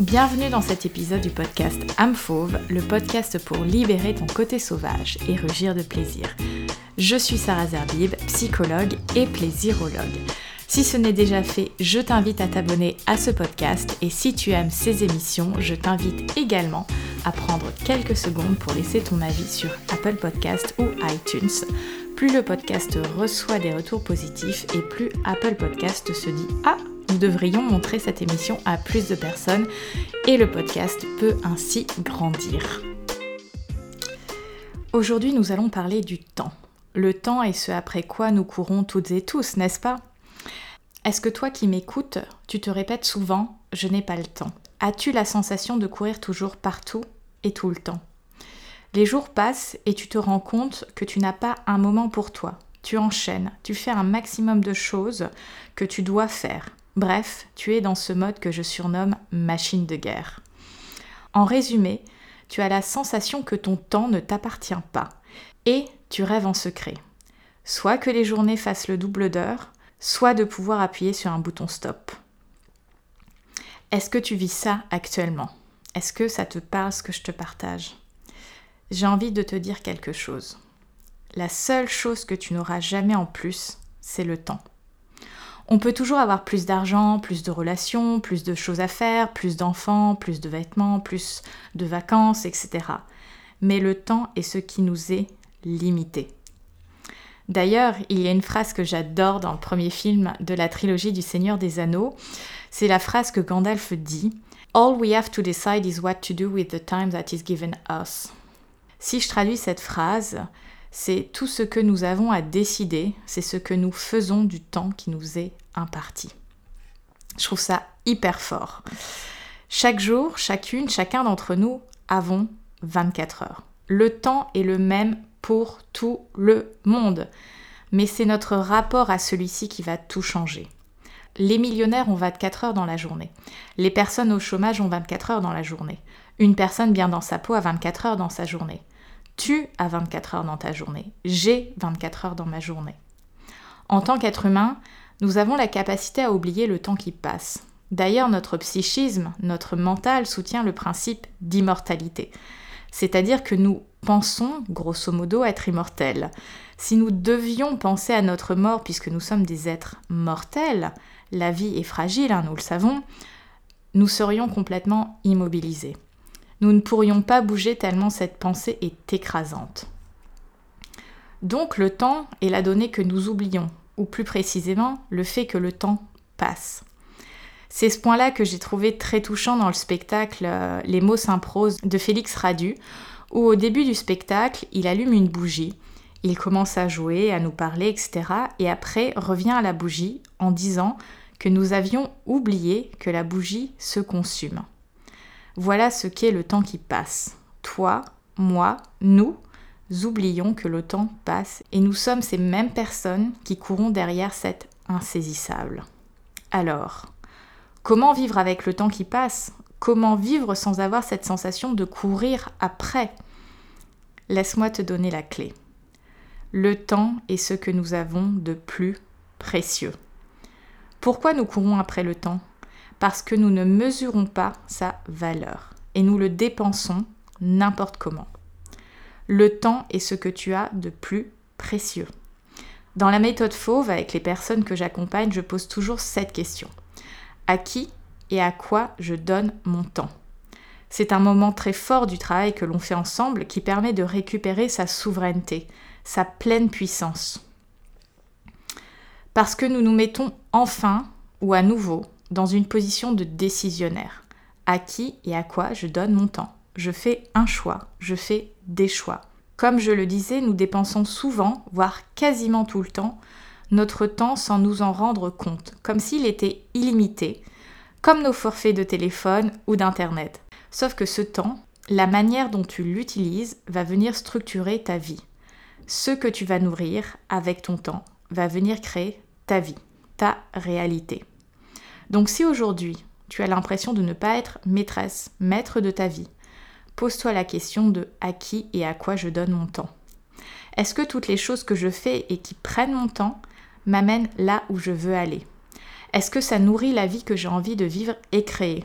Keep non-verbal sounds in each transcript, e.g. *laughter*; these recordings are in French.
Bienvenue dans cet épisode du podcast Âme Fauve, le podcast pour libérer ton côté sauvage et rugir de plaisir. Je suis Sarah Zerbib, psychologue et plaisirologue. Si ce n'est déjà fait, je t'invite à t'abonner à ce podcast et si tu aimes ces émissions, je t'invite également à prendre quelques secondes pour laisser ton avis sur Apple Podcast ou iTunes. Plus le podcast reçoit des retours positifs et plus Apple Podcast se dit Ah, nous devrions montrer cette émission à plus de personnes et le podcast peut ainsi grandir. Aujourd'hui, nous allons parler du temps. Le temps est ce après quoi nous courons toutes et tous, n'est-ce pas? Est-ce que toi qui m'écoutes, tu te répètes souvent ⁇ je n'ai pas le temps ⁇ As-tu la sensation de courir toujours partout et tout le temps? Les jours passent et tu te rends compte que tu n'as pas un moment pour toi. Tu enchaînes, tu fais un maximum de choses que tu dois faire. Bref, tu es dans ce mode que je surnomme machine de guerre. En résumé, tu as la sensation que ton temps ne t'appartient pas et tu rêves en secret. Soit que les journées fassent le double d'heure, soit de pouvoir appuyer sur un bouton stop. Est-ce que tu vis ça actuellement? Est-ce que ça te parle ce que je te partage? J'ai envie de te dire quelque chose. La seule chose que tu n'auras jamais en plus, c'est le temps. On peut toujours avoir plus d'argent, plus de relations, plus de choses à faire, plus d'enfants, plus de vêtements, plus de vacances, etc. Mais le temps est ce qui nous est limité. D'ailleurs, il y a une phrase que j'adore dans le premier film de la trilogie du Seigneur des Anneaux. C'est la phrase que Gandalf dit All we have to decide is what to do with the time that is given us. Si je traduis cette phrase, c'est tout ce que nous avons à décider, c'est ce que nous faisons du temps qui nous est imparti. Je trouve ça hyper fort. Chaque jour, chacune, chacun d'entre nous avons 24 heures. Le temps est le même pour tout le monde, mais c'est notre rapport à celui-ci qui va tout changer. Les millionnaires ont 24 heures dans la journée. Les personnes au chômage ont 24 heures dans la journée. Une personne bien dans sa peau a 24 heures dans sa journée. Tu as 24 heures dans ta journée. J'ai 24 heures dans ma journée. En tant qu'être humain, nous avons la capacité à oublier le temps qui passe. D'ailleurs, notre psychisme, notre mental soutient le principe d'immortalité. C'est-à-dire que nous pensons, grosso modo, être immortels. Si nous devions penser à notre mort, puisque nous sommes des êtres mortels, la vie est fragile, hein, nous le savons, nous serions complètement immobilisés. Nous ne pourrions pas bouger tellement cette pensée est écrasante. Donc le temps est la donnée que nous oublions, ou plus précisément le fait que le temps passe. C'est ce point-là que j'ai trouvé très touchant dans le spectacle euh, Les mots s'improsent de Félix Radu, où au début du spectacle, il allume une bougie, il commence à jouer, à nous parler, etc. Et après revient à la bougie en disant que nous avions oublié que la bougie se consume. Voilà ce qu'est le temps qui passe. Toi, moi, nous, oublions que le temps passe et nous sommes ces mêmes personnes qui courons derrière cet insaisissable. Alors, comment vivre avec le temps qui passe? Comment vivre sans avoir cette sensation de courir après? Laisse-moi te donner la clé. Le temps est ce que nous avons de plus précieux. Pourquoi nous courons après le temps? Parce que nous ne mesurons pas sa valeur et nous le dépensons n'importe comment. Le temps est ce que tu as de plus précieux. Dans la méthode fauve, avec les personnes que j'accompagne, je pose toujours cette question. À qui et à quoi je donne mon temps? C'est un moment très fort du travail que l'on fait ensemble qui permet de récupérer sa souveraineté, sa pleine puissance. Parce que nous nous mettons enfin ou à nouveau dans une position de décisionnaire. À qui et à quoi je donne mon temps Je fais un choix, je fais des choix. Comme je le disais, nous dépensons souvent, voire quasiment tout le temps, notre temps sans nous en rendre compte, comme s'il était illimité, comme nos forfaits de téléphone ou d'Internet. Sauf que ce temps, la manière dont tu l'utilises va venir structurer ta vie. Ce que tu vas nourrir avec ton temps va venir créer ta vie, ta réalité. Donc si aujourd'hui tu as l'impression de ne pas être maîtresse, maître de ta vie, pose-toi la question de à qui et à quoi je donne mon temps? Est-ce que toutes les choses que je fais et qui prennent mon temps m'amènent là où je veux aller? Est-ce que ça nourrit la vie que j'ai envie de vivre et créer?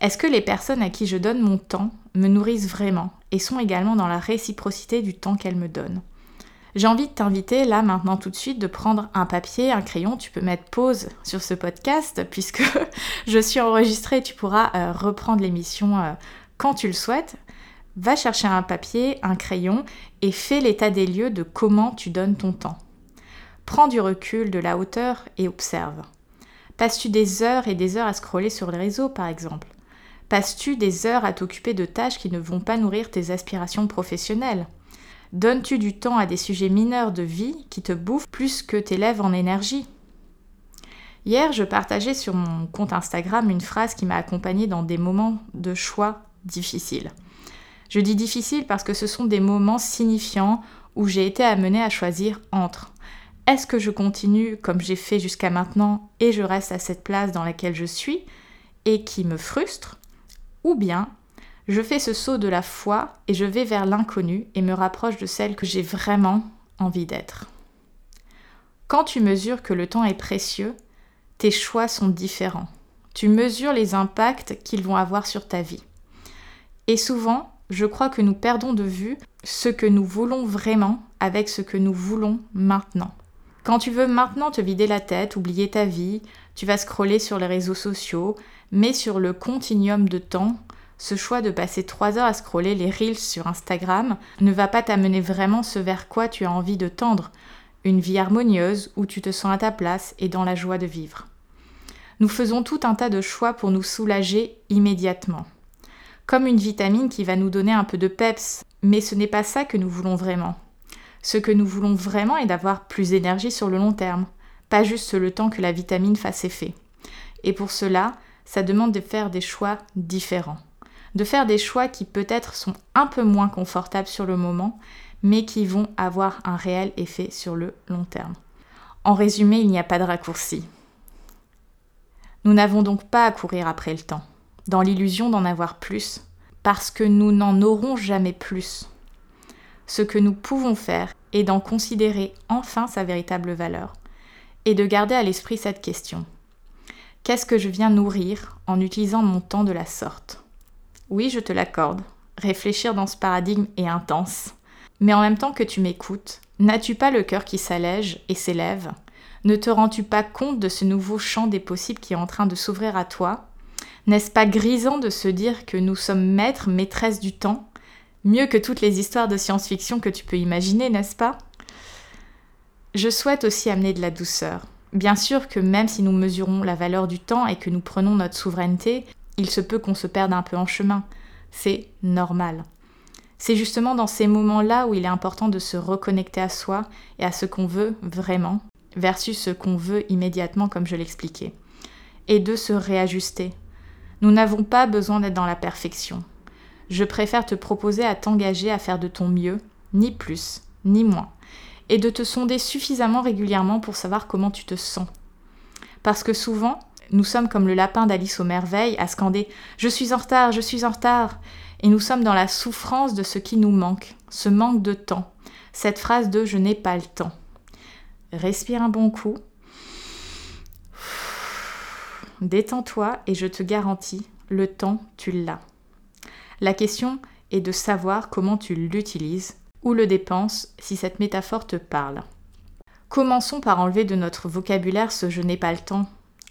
Est-ce que les personnes à qui je donne mon temps me nourrissent vraiment et sont également dans la réciprocité du temps qu'elles me donnent? J'ai envie de t'inviter là maintenant tout de suite de prendre un papier, un crayon. Tu peux mettre pause sur ce podcast *laughs* puisque *laughs* je suis enregistrée. Tu pourras euh, reprendre l'émission euh, quand tu le souhaites. Va chercher un papier, un crayon et fais l'état des lieux de comment tu donnes ton temps. Prends du recul, de la hauteur et observe. Passes-tu des heures et des heures à scroller sur les réseaux par exemple? Passes-tu des heures à t'occuper de tâches qui ne vont pas nourrir tes aspirations professionnelles? Donnes-tu du temps à des sujets mineurs de vie qui te bouffent plus que t'élèvent en énergie? Hier, je partageais sur mon compte Instagram une phrase qui m'a accompagnée dans des moments de choix difficiles. Je dis difficile parce que ce sont des moments signifiants où j'ai été amenée à choisir entre est-ce que je continue comme j'ai fait jusqu'à maintenant et je reste à cette place dans laquelle je suis et qui me frustre ou bien je fais ce saut de la foi et je vais vers l'inconnu et me rapproche de celle que j'ai vraiment envie d'être. Quand tu mesures que le temps est précieux, tes choix sont différents. Tu mesures les impacts qu'ils vont avoir sur ta vie. Et souvent, je crois que nous perdons de vue ce que nous voulons vraiment avec ce que nous voulons maintenant. Quand tu veux maintenant te vider la tête, oublier ta vie, tu vas scroller sur les réseaux sociaux, mais sur le continuum de temps ce choix de passer 3 heures à scroller les reels sur Instagram ne va pas t'amener vraiment ce vers quoi tu as envie de tendre, une vie harmonieuse où tu te sens à ta place et dans la joie de vivre. Nous faisons tout un tas de choix pour nous soulager immédiatement. Comme une vitamine qui va nous donner un peu de peps, mais ce n'est pas ça que nous voulons vraiment. Ce que nous voulons vraiment est d'avoir plus d'énergie sur le long terme, pas juste le temps que la vitamine fasse effet. Et pour cela, ça demande de faire des choix différents de faire des choix qui peut-être sont un peu moins confortables sur le moment, mais qui vont avoir un réel effet sur le long terme. En résumé, il n'y a pas de raccourci. Nous n'avons donc pas à courir après le temps, dans l'illusion d'en avoir plus, parce que nous n'en aurons jamais plus. Ce que nous pouvons faire est d'en considérer enfin sa véritable valeur, et de garder à l'esprit cette question. Qu'est-ce que je viens nourrir en utilisant mon temps de la sorte? Oui, je te l'accorde. Réfléchir dans ce paradigme est intense. Mais en même temps que tu m'écoutes, n'as-tu pas le cœur qui s'allège et s'élève? Ne te rends-tu pas compte de ce nouveau champ des possibles qui est en train de s'ouvrir à toi? N'est-ce pas grisant de se dire que nous sommes maîtres, maîtresses du temps? Mieux que toutes les histoires de science-fiction que tu peux imaginer, n'est-ce pas? Je souhaite aussi amener de la douceur. Bien sûr que même si nous mesurons la valeur du temps et que nous prenons notre souveraineté, il se peut qu'on se perde un peu en chemin. C'est normal. C'est justement dans ces moments-là où il est important de se reconnecter à soi et à ce qu'on veut vraiment, versus ce qu'on veut immédiatement, comme je l'expliquais, et de se réajuster. Nous n'avons pas besoin d'être dans la perfection. Je préfère te proposer à t'engager à faire de ton mieux, ni plus, ni moins, et de te sonder suffisamment régulièrement pour savoir comment tu te sens. Parce que souvent, nous sommes comme le lapin d'Alice aux merveilles à scander Je suis en retard, je suis en retard. Et nous sommes dans la souffrance de ce qui nous manque, ce manque de temps, cette phrase de Je n'ai pas le temps. Respire un bon coup. Détends-toi et je te garantis, le temps, tu l'as. La question est de savoir comment tu l'utilises ou le dépenses si cette métaphore te parle. Commençons par enlever de notre vocabulaire ce je n'ai pas le temps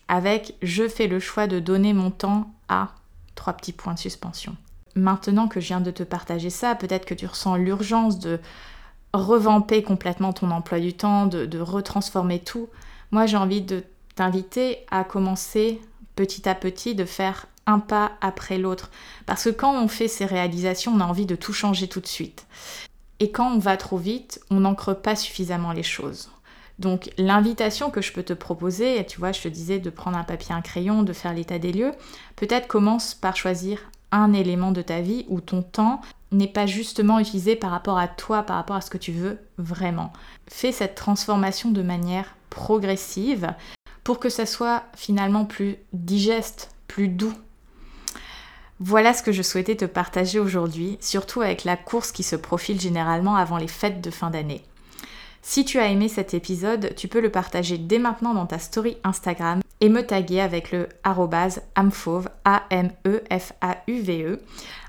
avec je fais le choix de donner mon temps à trois petits points de suspension. Maintenant que je viens de te partager ça, peut-être que tu ressens l'urgence de revamper complètement ton emploi du temps, de, retransformer tout. Moi, j'ai envie de t'inviter à commencer petit à petit, de faire un pas après l'autre. Parce que quand on fait ces réalisations, on a envie de tout changer tout de suite. Et quand on va trop vite, on n'ancre pas suffisamment les choses. Donc l'invitation que je peux te proposer, tu vois, je te disais de prendre un papier, un crayon, de faire l'état des lieux, peut-être commence par choisir un élément de ta vie où ton temps n'est pas justement utilisé par rapport à toi, par rapport à ce que tu veux vraiment. Fais cette transformation de manière progressive pour que ça soit finalement plus digeste, plus doux. Voilà ce que je souhaitais te partager aujourd'hui, surtout avec la course qui se profile généralement avant les fêtes de fin d'année. Si tu as aimé cet épisode, tu peux le partager dès maintenant dans ta story Instagram et me taguer avec le amfauve, A-M-E-F-A-U-V-E. E.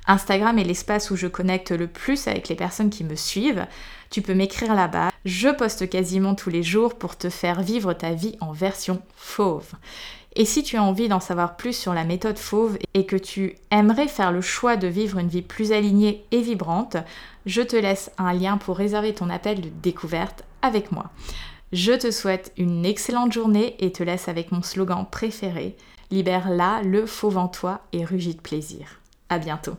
Instagram est l'espace où je connecte le plus avec les personnes qui me suivent. Tu peux m'écrire là-bas. Je poste quasiment tous les jours pour te faire vivre ta vie en version fauve. Et si tu as envie d'en savoir plus sur la méthode fauve et que tu aimerais faire le choix de vivre une vie plus alignée et vibrante, je te laisse un lien pour réserver ton appel de découverte avec moi. Je te souhaite une excellente journée et te laisse avec mon slogan préféré Libère là le fauve en toi et rugis de plaisir. À bientôt.